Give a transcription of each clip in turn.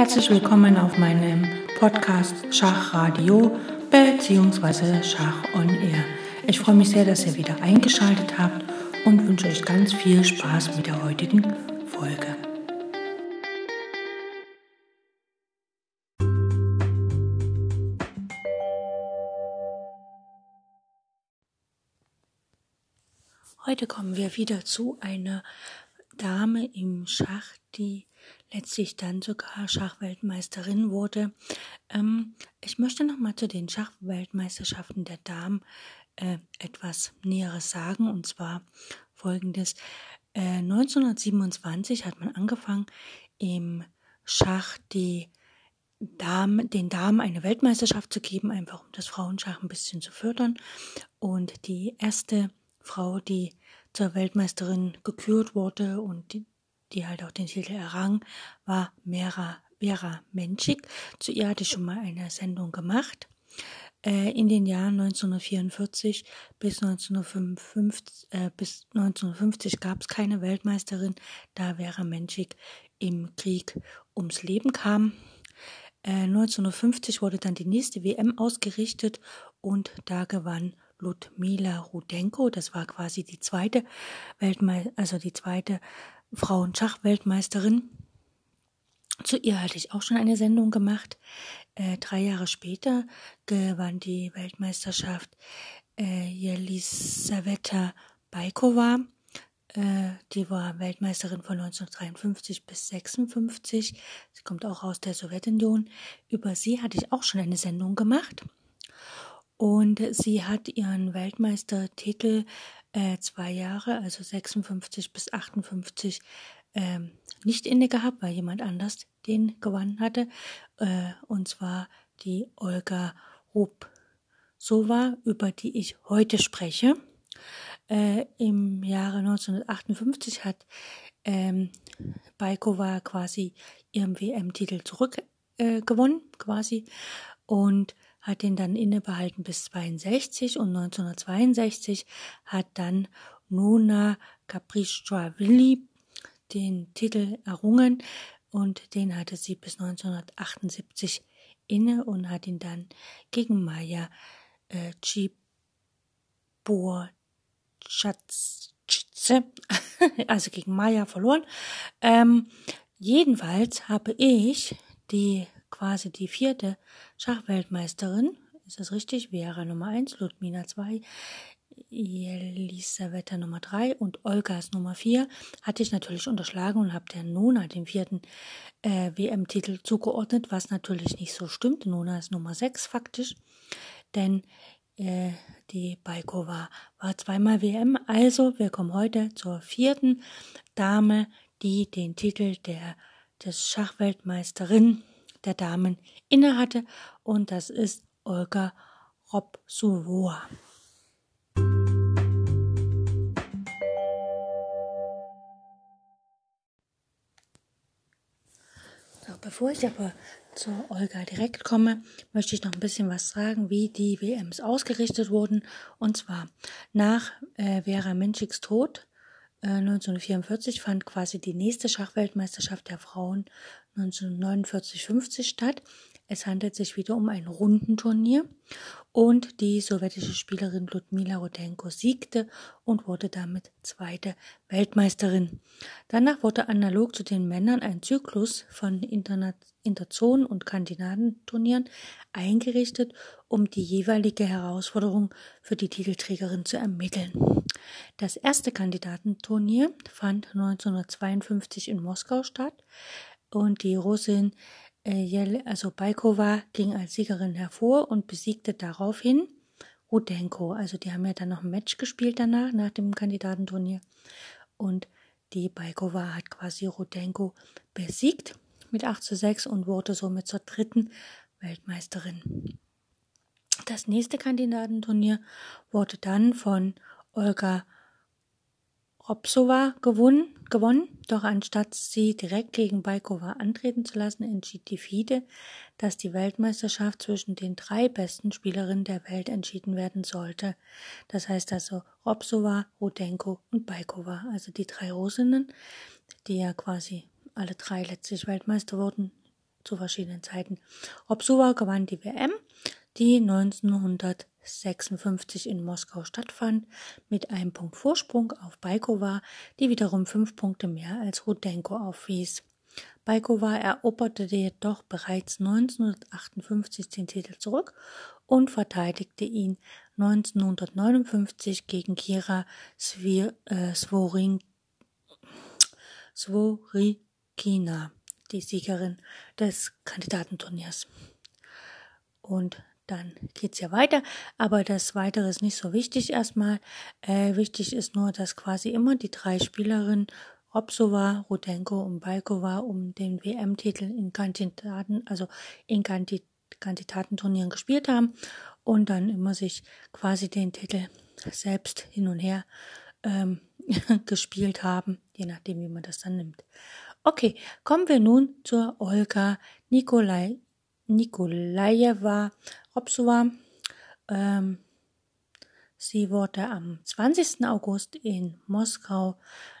Herzlich willkommen auf meinem Podcast Schachradio bzw. Schach on Air. Ich freue mich sehr, dass ihr wieder eingeschaltet habt und wünsche euch ganz viel Spaß mit der heutigen Folge. Heute kommen wir wieder zu einer Dame im Schach, die letztlich dann sogar Schachweltmeisterin wurde. Ähm, ich möchte noch mal zu den Schachweltmeisterschaften der Damen äh, etwas Näheres sagen, und zwar folgendes. Äh, 1927 hat man angefangen, im Schach die Damen, den Damen eine Weltmeisterschaft zu geben, einfach um das Frauenschach ein bisschen zu fördern. Und die erste Frau, die zur Weltmeisterin gekürt wurde und die, die halt auch den Titel errang, war Mera, Vera Menschik. Zu ihr hatte ich schon mal eine Sendung gemacht. Äh, in den Jahren 1944 bis 1955, äh, bis 1950 gab es keine Weltmeisterin, da Vera Menschik im Krieg ums Leben kam. Äh, 1950 wurde dann die nächste WM ausgerichtet und da gewann Ludmila Rudenko. Das war quasi die zweite Weltmeister, also die zweite Frauenschachweltmeisterin. Zu ihr hatte ich auch schon eine Sendung gemacht. Äh, drei Jahre später gewann die Weltmeisterschaft äh, Jelisaveta Baikova. Äh, die war Weltmeisterin von 1953 bis 56. Sie kommt auch aus der Sowjetunion. Über sie hatte ich auch schon eine Sendung gemacht. Und sie hat ihren Weltmeistertitel äh, zwei Jahre, also 56 bis 58, ähm, nicht inne gehabt, weil jemand anders den gewonnen hatte. Äh, und zwar die Olga Rubsova, über die ich heute spreche. Äh, Im Jahre 1958 hat ähm, Baikova quasi ihren WM-Titel zurückgewonnen, äh, quasi. Und hat den dann innebehalten bis 62 und 1962 hat dann Nona Capricciovilli den Titel errungen und den hatte sie bis 1978 inne und hat ihn dann gegen Maya äh, also gegen Maya verloren. Ähm, jedenfalls habe ich die quasi die vierte Schachweltmeisterin. Ist das richtig? Vera Nummer 1, Ludmina 2, Elisaveta Nummer 3 und Olgas Nummer 4 hatte ich natürlich unterschlagen und habe der Nona den vierten äh, WM-Titel zugeordnet, was natürlich nicht so stimmt. Nona ist Nummer 6 faktisch, denn äh, die Baikova war zweimal WM. Also wir kommen heute zur vierten Dame, die den Titel der des Schachweltmeisterin der Damen innehatte und das ist Olga Robsova. So, bevor ich aber zu Olga direkt komme, möchte ich noch ein bisschen was sagen, wie die WMs ausgerichtet wurden. Und zwar nach äh, Vera Menschiks Tod 1944 äh, fand quasi die nächste Schachweltmeisterschaft der Frauen 1949-50 statt. Es handelt sich wieder um ein Rundenturnier und die sowjetische Spielerin Ludmila Rudenko siegte und wurde damit zweite Weltmeisterin. Danach wurde analog zu den Männern ein Zyklus von Interzonen und Kandidatenturnieren eingerichtet, um die jeweilige Herausforderung für die Titelträgerin zu ermitteln. Das erste Kandidatenturnier fand 1952 in Moskau statt und die Russin äh, also Baikova ging als Siegerin hervor und besiegte daraufhin Rudenko. Also die haben ja dann noch ein Match gespielt danach, nach dem Kandidatenturnier. Und die Baikova hat quasi Rudenko besiegt mit 8 zu 6 und wurde somit zur dritten Weltmeisterin. Das nächste Kandidatenturnier wurde dann von Olga Robsova gewonnen, gewonnen, doch anstatt sie direkt gegen Baikova antreten zu lassen, entschied die FIDE, dass die Weltmeisterschaft zwischen den drei besten Spielerinnen der Welt entschieden werden sollte. Das heißt also Robsova, Rudenko und Baikova, also die drei Russinnen, die ja quasi alle drei letztlich Weltmeister wurden, zu verschiedenen Zeiten. Robsova gewann die WM, die 1956 in Moskau stattfand, mit einem Punkt Vorsprung auf Baikova, die wiederum fünf Punkte mehr als Rudenko aufwies. Baikova eroberte jedoch bereits 1958 den Titel zurück und verteidigte ihn 1959 gegen Kira äh, Svorikina, die Siegerin des Kandidatenturniers. Und dann geht's ja weiter, aber das Weitere ist nicht so wichtig erstmal. Äh, wichtig ist nur, dass quasi immer die drei Spielerinnen Robsova, Rudenko und Balkova um den WM-Titel in Kandidaten, also in Kandidatenturnieren gespielt haben und dann immer sich quasi den Titel selbst hin und her ähm, gespielt haben, je nachdem, wie man das dann nimmt. Okay, kommen wir nun zur Olga Nikolai, Nikolajewa Robsova. Ähm, sie wurde am 20. August in Moskau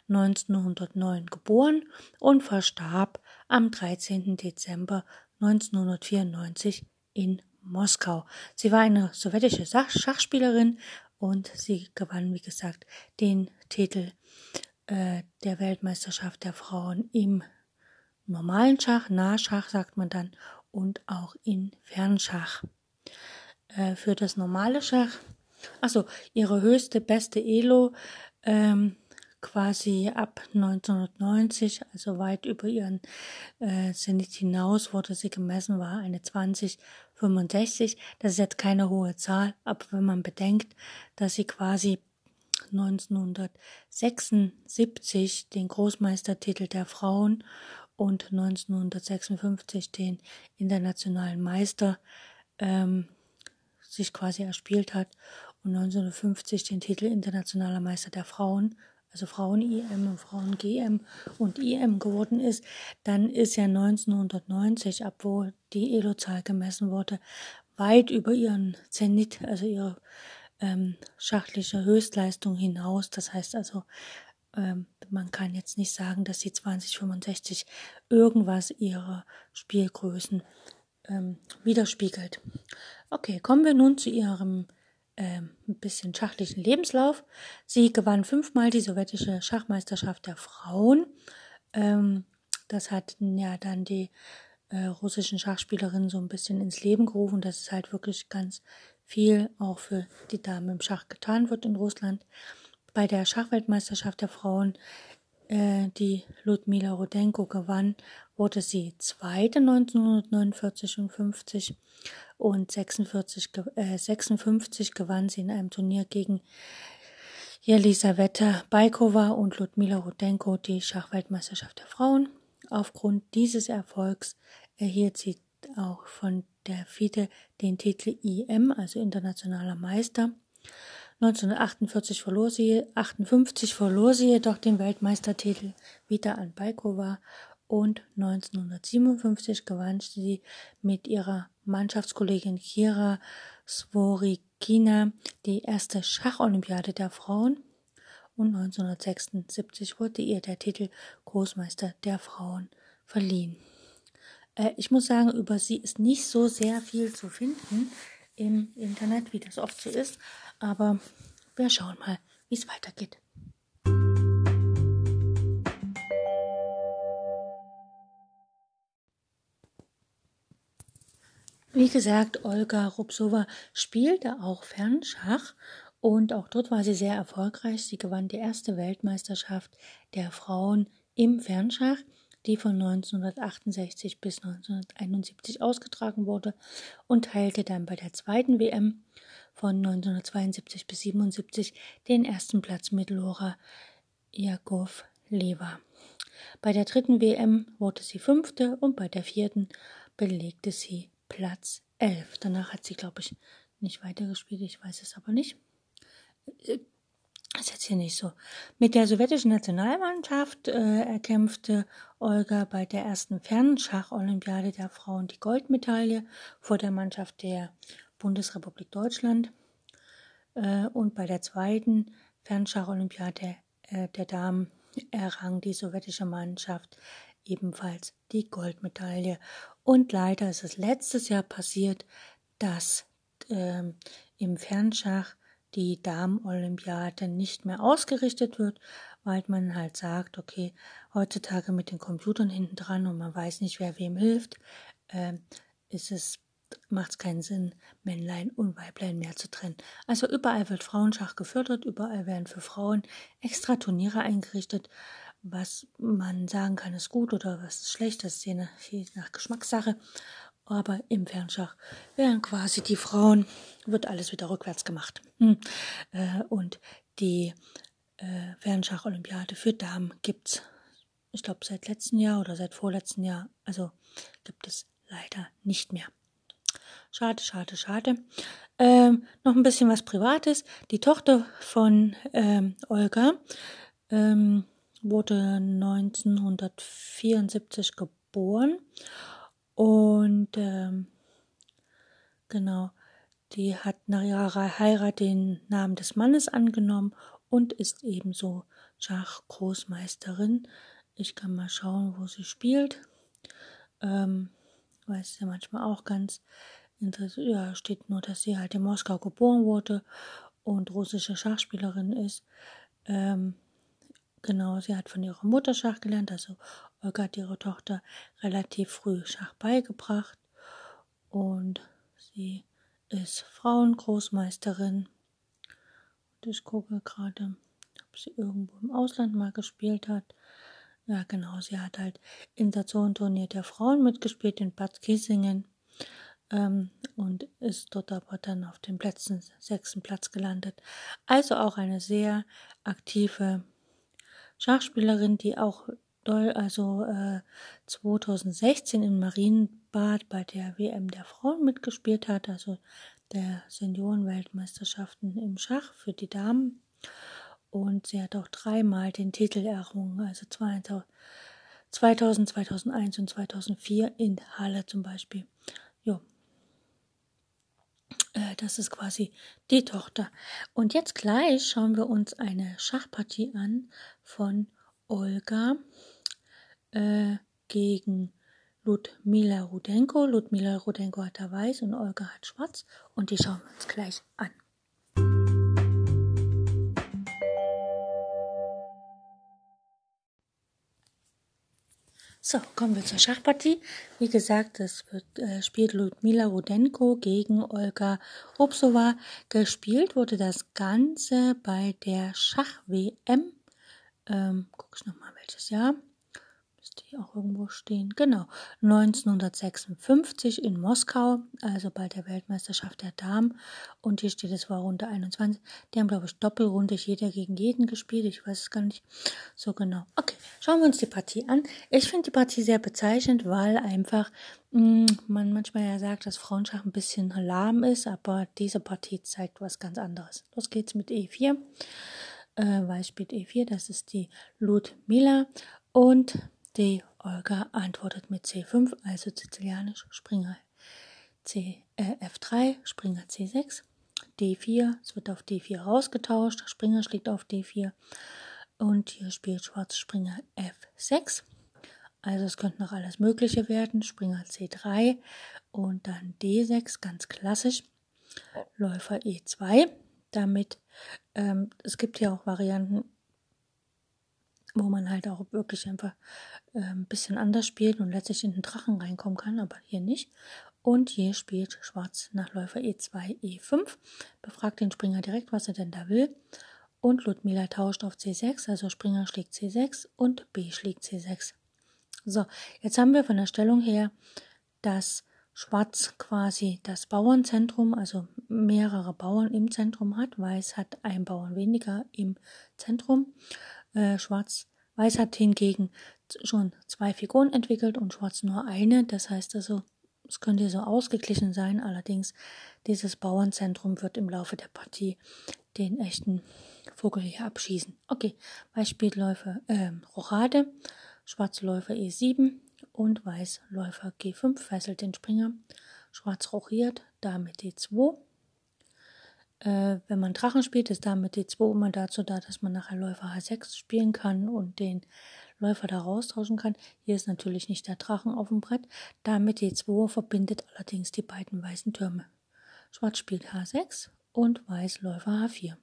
1909 geboren und verstarb am 13. Dezember 1994 in Moskau. Sie war eine sowjetische Schachspielerin und sie gewann, wie gesagt, den Titel äh, der Weltmeisterschaft der Frauen im normalen Schach, Nahschach sagt man dann, und auch in Fernschach. Äh, für das normale Schach, also ihre höchste, beste Elo ähm, quasi ab 1990, also weit über ihren äh, Zenit hinaus, wurde sie gemessen, war eine 2065. Das ist jetzt keine hohe Zahl, aber wenn man bedenkt, dass sie quasi 1976 den Großmeistertitel der Frauen und 1956 den internationalen Meister ähm, sich quasi erspielt hat und 1950 den Titel internationaler Meister der Frauen also Frauen-IM und Frauen-GM und IM geworden ist, dann ist ja 1990, obwohl die Elo-Zahl gemessen wurde, weit über ihren Zenit, also ihre ähm, schachliche Höchstleistung hinaus. Das heißt also, ähm, man kann jetzt nicht sagen, dass die 2065 irgendwas ihrer Spielgrößen ähm, widerspiegelt. Okay, kommen wir nun zu ihrem ähm, ein bisschen schachlichen Lebenslauf. Sie gewann fünfmal die sowjetische Schachmeisterschaft der Frauen. Ähm, das hat ja dann die äh, russischen Schachspielerinnen so ein bisschen ins Leben gerufen, dass es halt wirklich ganz viel auch für die Damen im Schach getan wird in Russland. Bei der Schachweltmeisterschaft der Frauen, äh, die Ludmila Rudenko gewann, wurde sie Zweite 1949 und 50 und 46, äh, 56 gewann sie in einem Turnier gegen Jelisaveta Baikova und Ludmila Rudenko die Schachweltmeisterschaft der Frauen. Aufgrund dieses Erfolgs erhielt sie auch von der FIDE den Titel IM, also internationaler Meister. 1948 verlor sie, 58 verlor sie jedoch den Weltmeistertitel wieder an Baikova und 1957 gewann sie mit ihrer Mannschaftskollegin Kira Svorikina die erste Schacholympiade der Frauen und 1976 wurde ihr der Titel Großmeister der Frauen verliehen. Äh, ich muss sagen, über sie ist nicht so sehr viel zu finden im Internet, wie das oft so ist, aber wir schauen mal, wie es weitergeht. Wie gesagt, Olga Rubsova spielte auch Fernschach und auch dort war sie sehr erfolgreich. Sie gewann die erste Weltmeisterschaft der Frauen im Fernschach, die von 1968 bis 1971 ausgetragen wurde und teilte dann bei der zweiten WM von 1972 bis 1977 den ersten Platz mit Laura Jakov-Leva. Bei der dritten WM wurde sie fünfte und bei der vierten belegte sie Platz 11. Danach hat sie, glaube ich, nicht weitergespielt, ich weiß es aber nicht. Äh, ist jetzt hier nicht so. Mit der sowjetischen Nationalmannschaft äh, erkämpfte Olga bei der ersten Fernschach-Olympiade der Frauen die Goldmedaille vor der Mannschaft der Bundesrepublik Deutschland. Äh, und bei der zweiten Fernschach-Olympiade äh, der Damen errang die sowjetische Mannschaft ebenfalls die Goldmedaille. Und leider ist es letztes Jahr passiert, dass ähm, im Fernschach die Damen-Olympiade nicht mehr ausgerichtet wird, weil man halt sagt, okay, heutzutage mit den Computern hinten dran und man weiß nicht, wer wem hilft, äh, ist es macht es keinen Sinn, Männlein und Weiblein mehr zu trennen. Also überall wird Frauenschach gefördert, überall werden für Frauen extra Turniere eingerichtet. Was man sagen kann, ist gut oder was ist schlecht, das ist je nach, je nach Geschmackssache. Aber im Fernschach werden quasi die Frauen, wird alles wieder rückwärts gemacht. Hm. Äh, und die äh, Fernschach-Olympiade für Damen gibt es, ich glaube, seit letztem Jahr oder seit vorletzten Jahr. Also gibt es leider nicht mehr. Schade, schade, schade. Ähm, noch ein bisschen was Privates. Die Tochter von ähm, Olga ähm, wurde 1974 geboren und ähm, genau, die hat nach ihrer Heirat den Namen des Mannes angenommen und ist ebenso Schachgroßmeisterin. Ich kann mal schauen, wo sie spielt. Ähm, weiß ja manchmal auch ganz ja, steht nur, dass sie halt in Moskau geboren wurde und russische Schachspielerin ist. Ähm, genau, sie hat von ihrer Mutter Schach gelernt, also Olga hat ihre Tochter relativ früh Schach beigebracht und sie ist Frauengroßmeisterin. Ich gucke gerade, ob sie irgendwo im Ausland mal gespielt hat. Ja, genau, sie hat halt in der Zonenturnier der Frauen mitgespielt in Bad Kissingen ähm, und ist dort aber dann auf dem Plätzen, sechsten Platz gelandet. Also auch eine sehr aktive Schachspielerin, die auch doll, also äh, 2016 in Marienbad bei der WM der Frauen mitgespielt hat, also der Seniorenweltmeisterschaften im Schach für die Damen. Und sie hat auch dreimal den Titel errungen, also 2000, 2001 und 2004 in Halle zum Beispiel. Äh, das ist quasi die Tochter. Und jetzt gleich schauen wir uns eine Schachpartie an von Olga äh, gegen Ludmila Rudenko. Ludmila Rudenko hat da weiß und Olga hat schwarz. Und die schauen wir uns gleich an. So, kommen wir zur Schachpartie. Wie gesagt, es wird äh, spielt Ludmila Rudenko gegen Olga Obsova. Gespielt wurde das Ganze bei der Schach-WM. Ähm, guck ich nochmal welches Jahr die auch irgendwo stehen. Genau, 1956 in Moskau, also bei der Weltmeisterschaft der Damen. Und hier steht, es war Runde 21. Die haben, glaube ich, Doppelrunde jeder gegen jeden gespielt. Ich weiß es gar nicht so genau. Okay, schauen wir uns die Partie an. Ich finde die Partie sehr bezeichnend, weil einfach mh, mm, man manchmal ja sagt, dass Frauenschach ein bisschen lahm ist, aber diese Partie zeigt was ganz anderes. Los geht's mit E4. Äh, Weiß spielt E4, das ist die Ludmila. Und die Olga antwortet mit C5, also sizilianisch Springer C, äh, F3, Springer C6, D4, es wird auf D4 rausgetauscht, Springer schlägt auf D4 und hier spielt Schwarz Springer F6. Also es könnte noch alles Mögliche werden, Springer C3 und dann D6, ganz klassisch, Läufer E2. Damit, ähm, es gibt ja auch Varianten, wo man halt auch wirklich einfach äh, ein bisschen anders spielt und letztlich in den Drachen reinkommen kann, aber hier nicht. Und hier spielt Schwarz nach Läufer E2, E5, befragt den Springer direkt, was er denn da will. Und Ludmila tauscht auf C6, also Springer schlägt C6 und B schlägt C6. So, jetzt haben wir von der Stellung her, dass Schwarz quasi das Bauernzentrum, also mehrere Bauern im Zentrum hat. Weiß hat ein Bauern weniger im Zentrum. Äh, Schwarz-Weiß hat hingegen schon zwei Figuren entwickelt und Schwarz nur eine. Das heißt also, es könnte so ausgeglichen sein. Allerdings, dieses Bauernzentrum wird im Laufe der Partie den echten Vogel hier abschießen. Okay, Weiß spielt Läufer äh, Rochade, Schwarz Läufer E7 und Weiß Läufer G5 fesselt den Springer. Schwarz rochiert, Dame D2 äh, wenn man Drachen spielt, ist damit die 2 immer dazu da, dass man nachher Läufer H6 spielen kann und den Läufer da raustauschen kann. Hier ist natürlich nicht der Drachen auf dem Brett. Damit D2 verbindet allerdings die beiden weißen Türme. Schwarz spielt H6 und Weiß Läufer H4.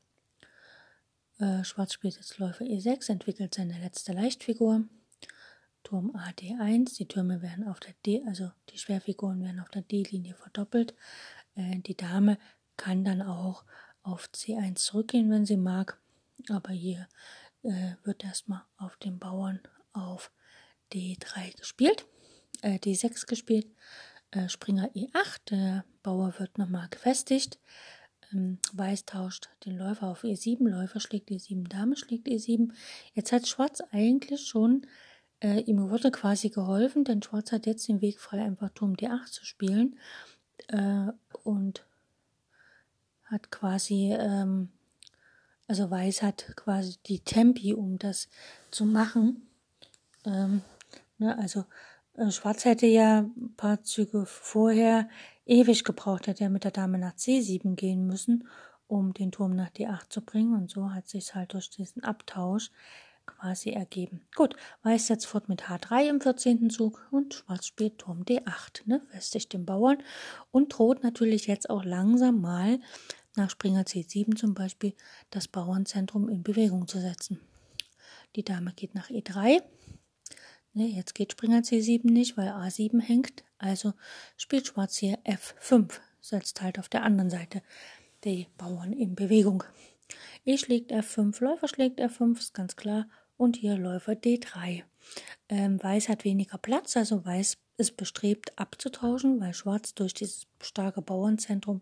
Äh, Schwarz spielt jetzt Läufer E6, entwickelt seine letzte Leichtfigur. Turm A D1, die Türme werden auf der D, also die Schwerfiguren werden auf der D-Linie verdoppelt. Äh, die Dame kann dann auch auf C1 zurückgehen, wenn sie mag. Aber hier äh, wird erstmal auf den Bauern auf D3 gespielt, äh, D6 gespielt. Äh, Springer E8, der Bauer wird nochmal gefestigt. Ähm, Weiß tauscht den Läufer auf E7, Läufer schlägt E7, Dame schlägt E7. Jetzt hat Schwarz eigentlich schon, äh, ihm wurde quasi geholfen, denn Schwarz hat jetzt den Weg frei, einfach Turm D8 zu spielen. Äh, und hat quasi, ähm, also Weiß hat quasi die Tempi, um das zu machen. Ähm, ne, also äh, Schwarz hätte ja ein paar Züge vorher ewig gebraucht, hätte er mit der Dame nach C7 gehen müssen, um den Turm nach D8 zu bringen. Und so hat sich halt durch diesen Abtausch quasi ergeben. Gut, Weiß setzt fort mit H3 im 14. Zug und Schwarz spielt Turm D8, ne, festigt den Bauern und droht natürlich jetzt auch langsam mal nach Springer C7 zum Beispiel das Bauernzentrum in Bewegung zu setzen. Die Dame geht nach E3. Ne, jetzt geht Springer C7 nicht, weil A7 hängt. Also spielt Schwarz hier F5, setzt halt auf der anderen Seite die Bauern in Bewegung. E schlägt F5, Läufer schlägt F5, ist ganz klar. Und hier Läufer D3. Ähm, Weiß hat weniger Platz, also Weiß ist bestrebt abzutauschen, weil Schwarz durch dieses starke Bauernzentrum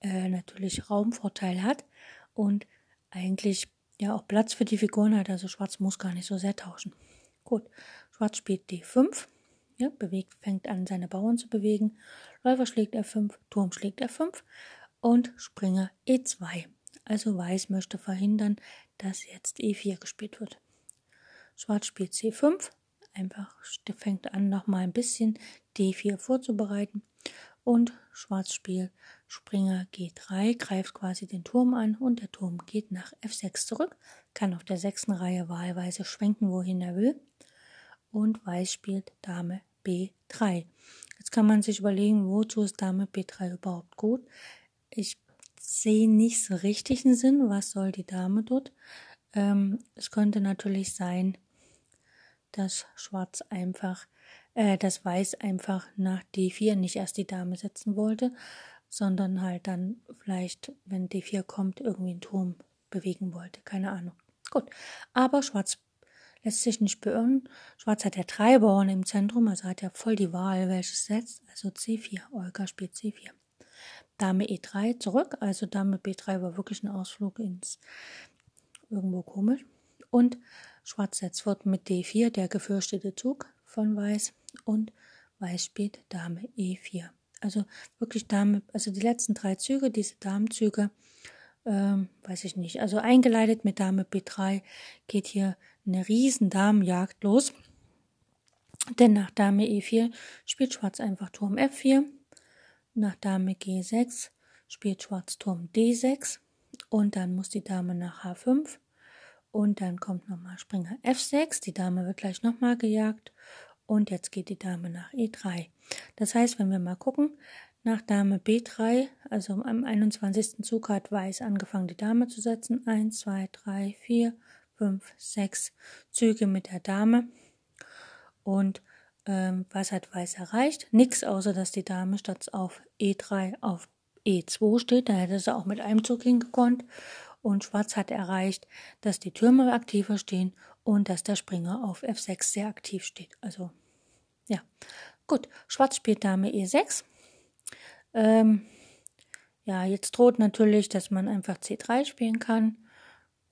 äh, natürlich Raumvorteil hat und eigentlich ja auch Platz für die Figuren hat. Also Schwarz muss gar nicht so sehr tauschen. Gut, Schwarz spielt D5. Ja, bewegt, fängt an, seine Bauern zu bewegen. Läufer schlägt F5, Turm schlägt F5 und Springer E2. Also Weiß möchte verhindern, dass jetzt E4 gespielt wird. Schwarz spielt C5, einfach fängt an, nochmal ein bisschen D4 vorzubereiten. Und Schwarz spielt Springer G3, greift quasi den Turm an und der Turm geht nach F6 zurück, kann auf der sechsten Reihe wahlweise schwenken, wohin er will. Und Weiß spielt Dame B3. Jetzt kann man sich überlegen, wozu ist Dame B3 überhaupt gut? Ich sehe nicht so richtig einen Sinn, was soll die Dame dort? Ähm, es könnte natürlich sein, dass Schwarz einfach, äh, dass Weiß einfach nach D4 nicht erst die Dame setzen wollte, sondern halt dann vielleicht, wenn D4 kommt, irgendwie einen Turm bewegen wollte. Keine Ahnung. Gut. Aber Schwarz lässt sich nicht beirren. Schwarz hat ja drei Bauern im Zentrum, also hat ja voll die Wahl, welches setzt. Also C4. Olga spielt C4. Dame E3 zurück. Also Dame B3 war wirklich ein Ausflug ins irgendwo komisch. Und Schwarz setzt fort mit D4, der gefürchtete Zug von Weiß. Und Weiß spielt Dame E4. Also wirklich Dame, also die letzten drei Züge, diese Damenzüge, ähm, weiß ich nicht. Also eingeleitet mit Dame B3 geht hier eine riesen Damenjagd los. Denn nach Dame E4 spielt Schwarz einfach Turm F4 nach Dame G6 spielt Schwarz Turm D6 und dann muss die Dame nach H5 und dann kommt nochmal Springer F6. Die Dame wird gleich nochmal gejagt und jetzt geht die Dame nach E3. Das heißt, wenn wir mal gucken, nach Dame B3, also am 21. Zug hat Weiß angefangen, die Dame zu setzen. 1, 2, 3, 4, 5, 6 Züge mit der Dame. Und ähm, was hat Weiß erreicht? Nix, außer dass die Dame statt auf E3 auf E2 steht. Da hätte sie auch mit einem Zug hingekonnt. Und Schwarz hat erreicht, dass die Türme aktiver stehen und dass der Springer auf F6 sehr aktiv steht. Also, ja. Gut, Schwarz spielt Dame E6. Ähm, ja, jetzt droht natürlich, dass man einfach C3 spielen kann.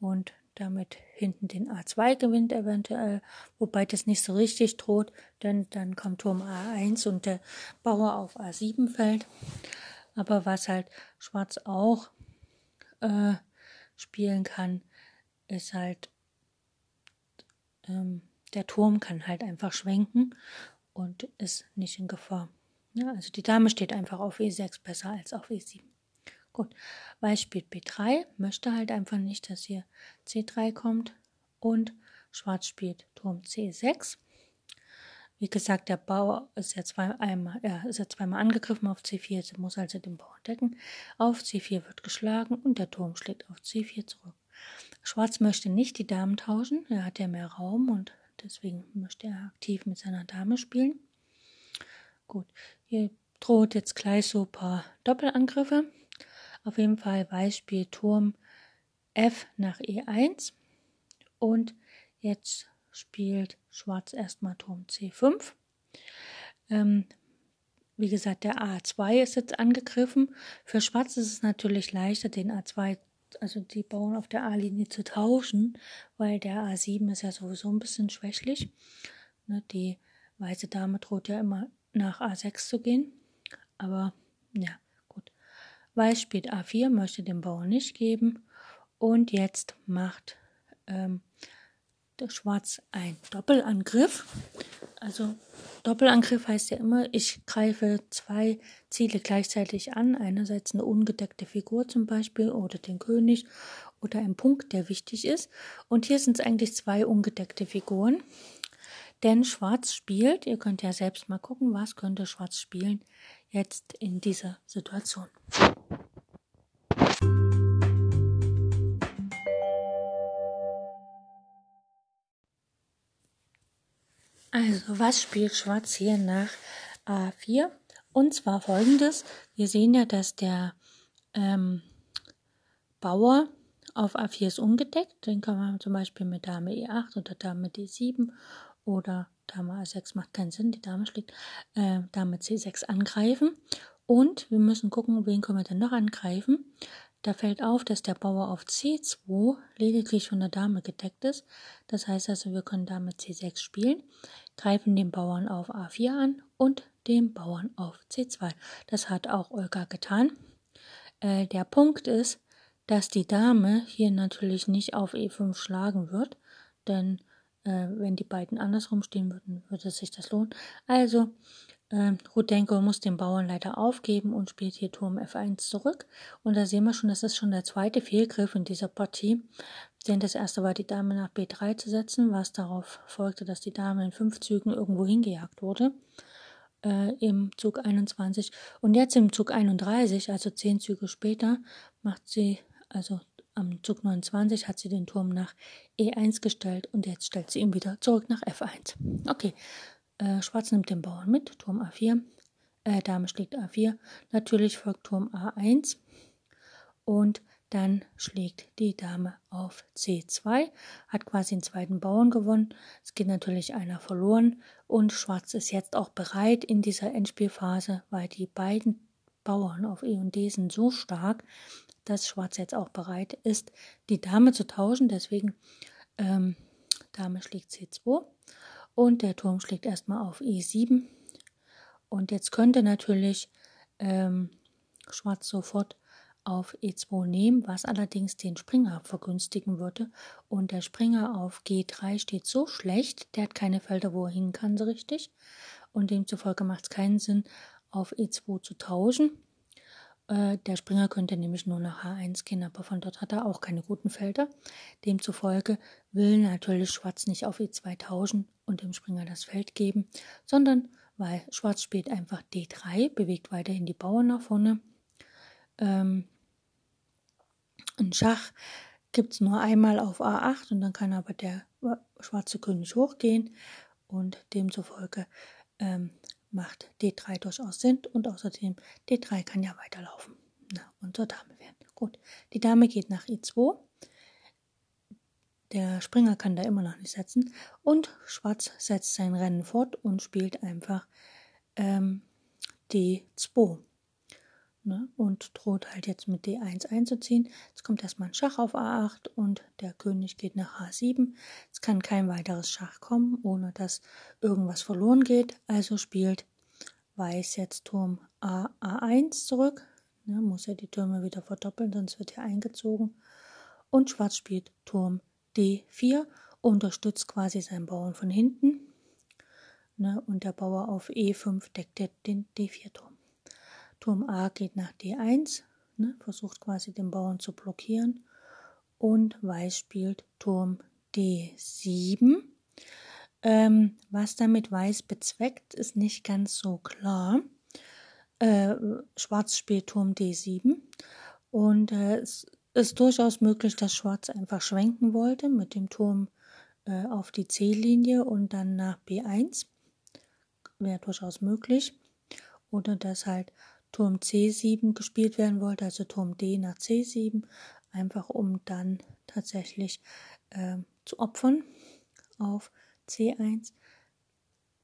Und damit hinten den A2 gewinnt eventuell, wobei das nicht so richtig droht, denn dann kommt Turm A1 und der Bauer auf A7 fällt. Aber was halt Schwarz auch äh, spielen kann, ist halt, ähm, der Turm kann halt einfach schwenken und ist nicht in Gefahr. Ja, also die Dame steht einfach auf E6 besser als auf E7. Gut, Weiß spielt B3, möchte halt einfach nicht, dass hier C3 kommt. Und Schwarz spielt Turm C6. Wie gesagt, der Bauer ist ja, zweimal, ja, ist ja zweimal angegriffen auf C4, jetzt muss also den Bauer decken. Auf C4 wird geschlagen und der Turm schlägt auf C4 zurück. Schwarz möchte nicht die Damen tauschen, er hat ja mehr Raum und deswegen möchte er aktiv mit seiner Dame spielen. Gut, hier droht jetzt gleich so ein paar Doppelangriffe. Auf jeden Fall Weiß spielt Turm F nach E1 und jetzt spielt Schwarz erstmal Turm C5. Ähm, wie gesagt, der A2 ist jetzt angegriffen. Für Schwarz ist es natürlich leichter, den A2, also die Bauern auf der A-Linie zu tauschen, weil der A7 ist ja sowieso ein bisschen schwächlich. Ne, die weiße Dame droht ja immer nach A6 zu gehen. Aber ja. Weiß spielt A4, möchte den Bauern nicht geben. Und jetzt macht ähm, der Schwarz ein Doppelangriff. Also Doppelangriff heißt ja immer, ich greife zwei Ziele gleichzeitig an. Einerseits eine ungedeckte Figur zum Beispiel oder den König oder ein Punkt, der wichtig ist. Und hier sind es eigentlich zwei ungedeckte Figuren. Denn Schwarz spielt, ihr könnt ja selbst mal gucken, was könnte Schwarz spielen jetzt in dieser Situation. Was spielt Schwarz hier nach A4? Und zwar folgendes. Wir sehen ja, dass der ähm, Bauer auf A4 ist ungedeckt. Den kann man zum Beispiel mit Dame E8 oder Dame D7 oder Dame A6 macht keinen Sinn, die Dame schlägt, äh, Dame C6 angreifen. Und wir müssen gucken, wen können wir denn noch angreifen. Da fällt auf, dass der Bauer auf C2 lediglich von der Dame gedeckt ist. Das heißt also, wir können Dame C6 spielen, greifen den Bauern auf A4 an und den Bauern auf C2. Das hat auch Olga getan. Äh, der Punkt ist, dass die Dame hier natürlich nicht auf E5 schlagen wird, denn äh, wenn die beiden andersrum stehen würden, würde sich das lohnen. Also äh, Rudenko muss den Bauern leider aufgeben und spielt hier Turm F1 zurück. Und da sehen wir schon, das ist schon der zweite Fehlgriff in dieser Partie. Denn das erste war, die Dame nach B3 zu setzen, was darauf folgte, dass die Dame in fünf Zügen irgendwo hingejagt wurde. Äh, Im Zug 21. Und jetzt im Zug 31, also zehn Züge später, macht sie, also am Zug 29 hat sie den Turm nach E1 gestellt und jetzt stellt sie ihn wieder zurück nach F1. Okay, äh, Schwarz nimmt den Bauern mit, Turm A4, äh, Dame schlägt A4, natürlich folgt Turm A1 und dann schlägt die Dame auf C2, hat quasi den zweiten Bauern gewonnen. Es geht natürlich einer verloren. Und Schwarz ist jetzt auch bereit in dieser Endspielphase, weil die beiden Bauern auf E und D sind so stark, dass Schwarz jetzt auch bereit ist, die Dame zu tauschen. Deswegen ähm, Dame schlägt C2 und der Turm schlägt erstmal auf E7. Und jetzt könnte natürlich ähm, Schwarz sofort auf E2 nehmen, was allerdings den Springer vergünstigen würde. Und der Springer auf G3 steht so schlecht, der hat keine Felder, wo er hin kann so richtig. Und demzufolge macht es keinen Sinn, auf E2 zu tauschen. Äh, der Springer könnte nämlich nur nach H1 gehen, aber von dort hat er auch keine guten Felder. Demzufolge will natürlich Schwarz nicht auf E2 tauschen und dem Springer das Feld geben, sondern weil Schwarz spielt einfach D3, bewegt weiterhin die Bauern nach vorne. Ähm, ein Schach gibt es nur einmal auf A8 und dann kann aber der schwarze König hochgehen und demzufolge ähm, macht D3 durchaus Sinn und außerdem D3 kann ja weiterlaufen Na, und zur Dame werden. Gut, die Dame geht nach E2. Der Springer kann da immer noch nicht setzen und Schwarz setzt sein Rennen fort und spielt einfach ähm, D2 ne, und droht halt jetzt mit D1 einzuziehen. Jetzt kommt erstmal ein Schach auf A8 und der König geht nach H7. Es kann kein weiteres Schach kommen, ohne dass irgendwas verloren geht. Also spielt Weiß jetzt Turm A, A1 zurück. Ne, muss er die Türme wieder verdoppeln, sonst wird er eingezogen. Und Schwarz spielt Turm D4, unterstützt quasi seinen Bauern von hinten. Ne, und der Bauer auf E5 deckt den D4-Turm. Turm A geht nach D1, ne, versucht quasi den Bauern zu blockieren und Weiß spielt Turm D7. Ähm, was damit Weiß bezweckt, ist nicht ganz so klar. Äh, Schwarz spielt Turm D7 und äh, es ist durchaus möglich, dass Schwarz einfach schwenken wollte mit dem Turm äh, auf die C-Linie und dann nach B1. Wäre durchaus möglich. Oder dass halt Turm C7 gespielt werden wollte, also Turm D nach C7, einfach um dann tatsächlich äh, zu opfern auf C1.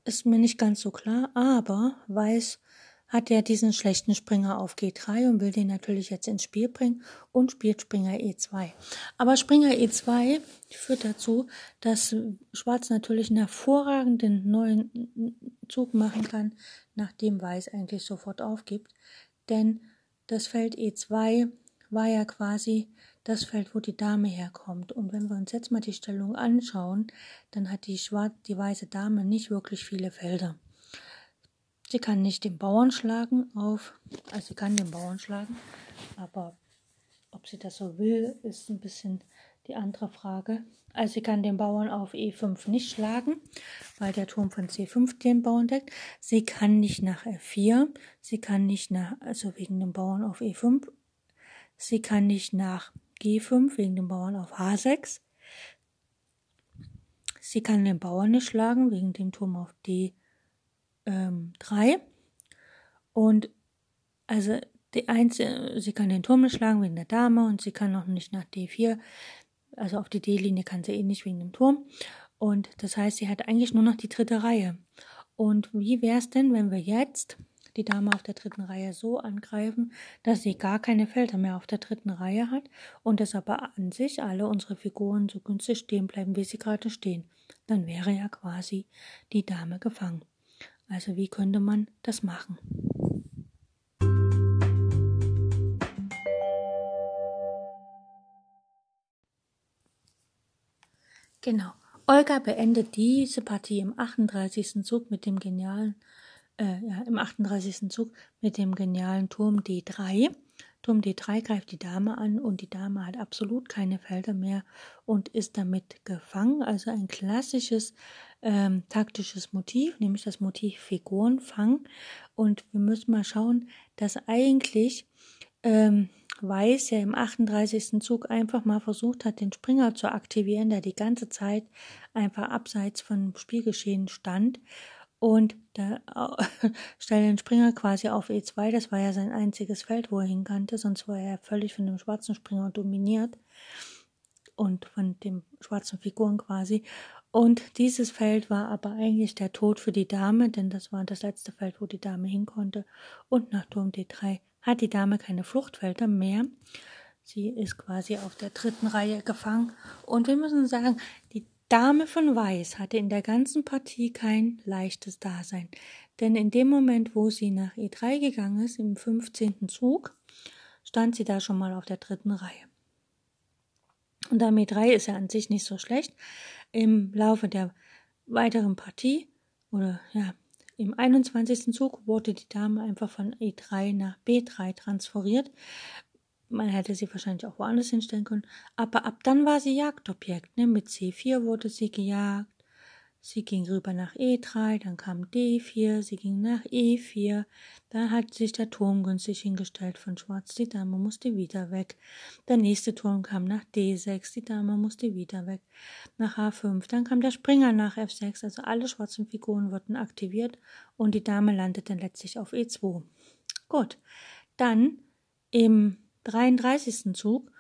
Ist mir nicht ganz so klar, aber Weiß hat er diesen schlechten Springer auf G3 und will den natürlich jetzt ins Spiel bringen und spielt Springer E2. Aber Springer E2 führt dazu, dass Schwarz natürlich einen hervorragenden neuen Zug machen kann, nachdem Weiß eigentlich sofort aufgibt. Denn das Feld E2 war ja quasi das Feld, wo die Dame herkommt. Und wenn wir uns jetzt mal die Stellung anschauen, dann hat die, schwarz, die weiße Dame nicht wirklich viele Felder. Sie kann nicht den Bauern schlagen auf, also sie kann den Bauern schlagen, aber ob sie das so will, ist ein bisschen die andere Frage. Also sie kann den Bauern auf E5 nicht schlagen, weil der Turm von C5 den Bauern deckt. Sie kann nicht nach F4, sie kann nicht nach, also wegen dem Bauern auf E5, sie kann nicht nach G5 wegen dem Bauern auf H6. Sie kann den Bauern nicht schlagen wegen dem Turm auf D ähm, 3. Und also die einzige, sie kann den Turm schlagen wegen der Dame und sie kann noch nicht nach D4. Also auf die D-Linie kann sie eh nicht wegen dem Turm. Und das heißt, sie hat eigentlich nur noch die dritte Reihe. Und wie wäre es denn, wenn wir jetzt die Dame auf der dritten Reihe so angreifen, dass sie gar keine Felder mehr auf der dritten Reihe hat und dass aber an sich alle unsere Figuren so günstig stehen bleiben, wie sie gerade stehen? Dann wäre ja quasi die Dame gefangen. Also wie könnte man das machen? Genau. Olga beendet diese Partie im 38. Zug mit dem genialen, äh, ja, im 38. Zug mit dem genialen Turm D3. Turm D3 greift die Dame an und die Dame hat absolut keine Felder mehr und ist damit gefangen. Also ein klassisches ähm, taktisches Motiv, nämlich das Motiv Figurenfang. Und wir müssen mal schauen, dass eigentlich ähm, Weiß ja im 38. Zug einfach mal versucht hat, den Springer zu aktivieren, der die ganze Zeit einfach abseits von Spielgeschehen stand. Und da stellte den Springer quasi auf E2, das war ja sein einziges Feld, wo er hinkannte, sonst war er völlig von dem schwarzen Springer dominiert und von dem schwarzen Figuren quasi. Und dieses Feld war aber eigentlich der Tod für die Dame, denn das war das letzte Feld, wo die Dame hin konnte. Und nach Turm D3 hat die Dame keine Fluchtfelder mehr. Sie ist quasi auf der dritten Reihe gefangen. Und wir müssen sagen, die Dame von Weiß hatte in der ganzen Partie kein leichtes Dasein. Denn in dem Moment, wo sie nach E3 gegangen ist, im 15. Zug, stand sie da schon mal auf der dritten Reihe. Und Dame E3 ist ja an sich nicht so schlecht, im Laufe der weiteren Partie oder ja, im 21. Zug wurde die Dame einfach von E3 nach B3 transferiert. Man hätte sie wahrscheinlich auch woanders hinstellen können. Aber ab dann war sie Jagdobjekt. Ne? Mit C4 wurde sie gejagt. Sie ging rüber nach E3, dann kam D4, sie ging nach E4, da hat sich der Turm günstig hingestellt von Schwarz, die Dame musste wieder weg. Der nächste Turm kam nach D6, die Dame musste wieder weg. Nach H5, dann kam der Springer nach F6, also alle schwarzen Figuren wurden aktiviert und die Dame landete letztlich auf E2. Gut, dann im 33. Zug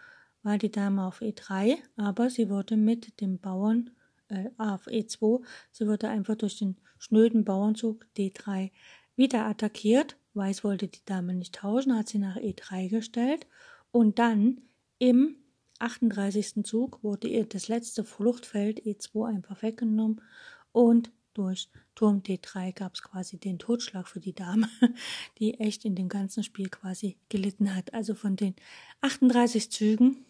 war die Dame auf E3, aber sie wurde mit dem Bauern äh, auf E2. Sie wurde einfach durch den schnöden Bauernzug D3 wieder attackiert. Weiß wollte die Dame nicht tauschen, hat sie nach E3 gestellt und dann im 38. Zug wurde ihr das letzte Fluchtfeld E2 einfach weggenommen und durch Turm D3 gab es quasi den Totschlag für die Dame, die echt in dem ganzen Spiel quasi gelitten hat. Also von den 38 Zügen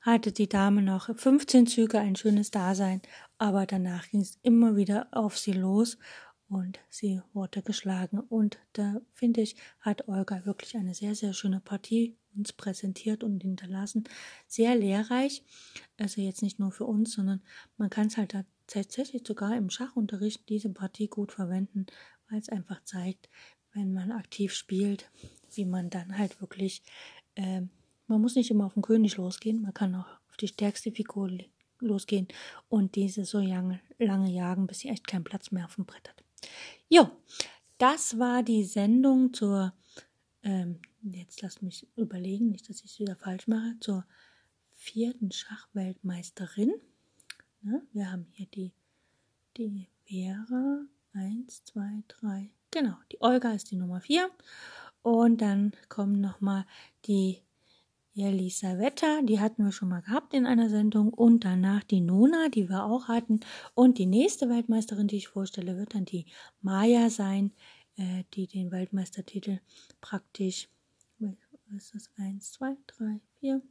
hatte die Dame noch 15 Züge ein schönes Dasein, aber danach ging es immer wieder auf sie los und sie wurde geschlagen. Und da finde ich, hat Olga wirklich eine sehr, sehr schöne Partie uns präsentiert und hinterlassen. Sehr lehrreich. Also jetzt nicht nur für uns, sondern man kann es halt tatsächlich sogar im Schachunterricht diese Partie gut verwenden, weil es einfach zeigt, wenn man aktiv spielt, wie man dann halt wirklich, äh, man muss nicht immer auf den König losgehen, man kann auch auf die stärkste Figur losgehen und diese so lange, lange jagen, bis sie echt keinen Platz mehr auf dem Brett hat. Jo, das war die Sendung zur, ähm, jetzt lass mich überlegen, nicht, dass ich es wieder falsch mache, zur vierten Schachweltmeisterin. Ne? Wir haben hier die, die Vera, eins, zwei, drei, genau, die Olga ist die Nummer vier. Und dann kommen nochmal die Elisaveta, die hatten wir schon mal gehabt in einer Sendung. Und danach die Nona, die wir auch hatten. Und die nächste Weltmeisterin, die ich vorstelle, wird dann die Maya sein, äh, die den Weltmeistertitel praktisch, was ist das, eins, zwei, drei, vier,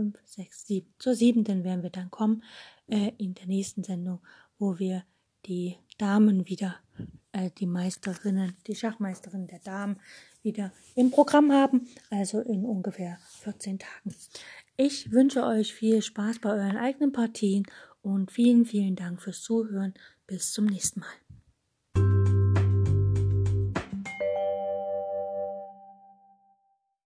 fünf, sechs, sieben, zur siebenten werden wir dann kommen äh, in der nächsten Sendung, wo wir die Damen wieder, äh, die Meisterinnen, die Schachmeisterinnen der Damen wieder im Programm haben, also in ungefähr 14 Tagen. Ich wünsche euch viel Spaß bei euren eigenen Partien und vielen, vielen Dank fürs Zuhören. Bis zum nächsten Mal.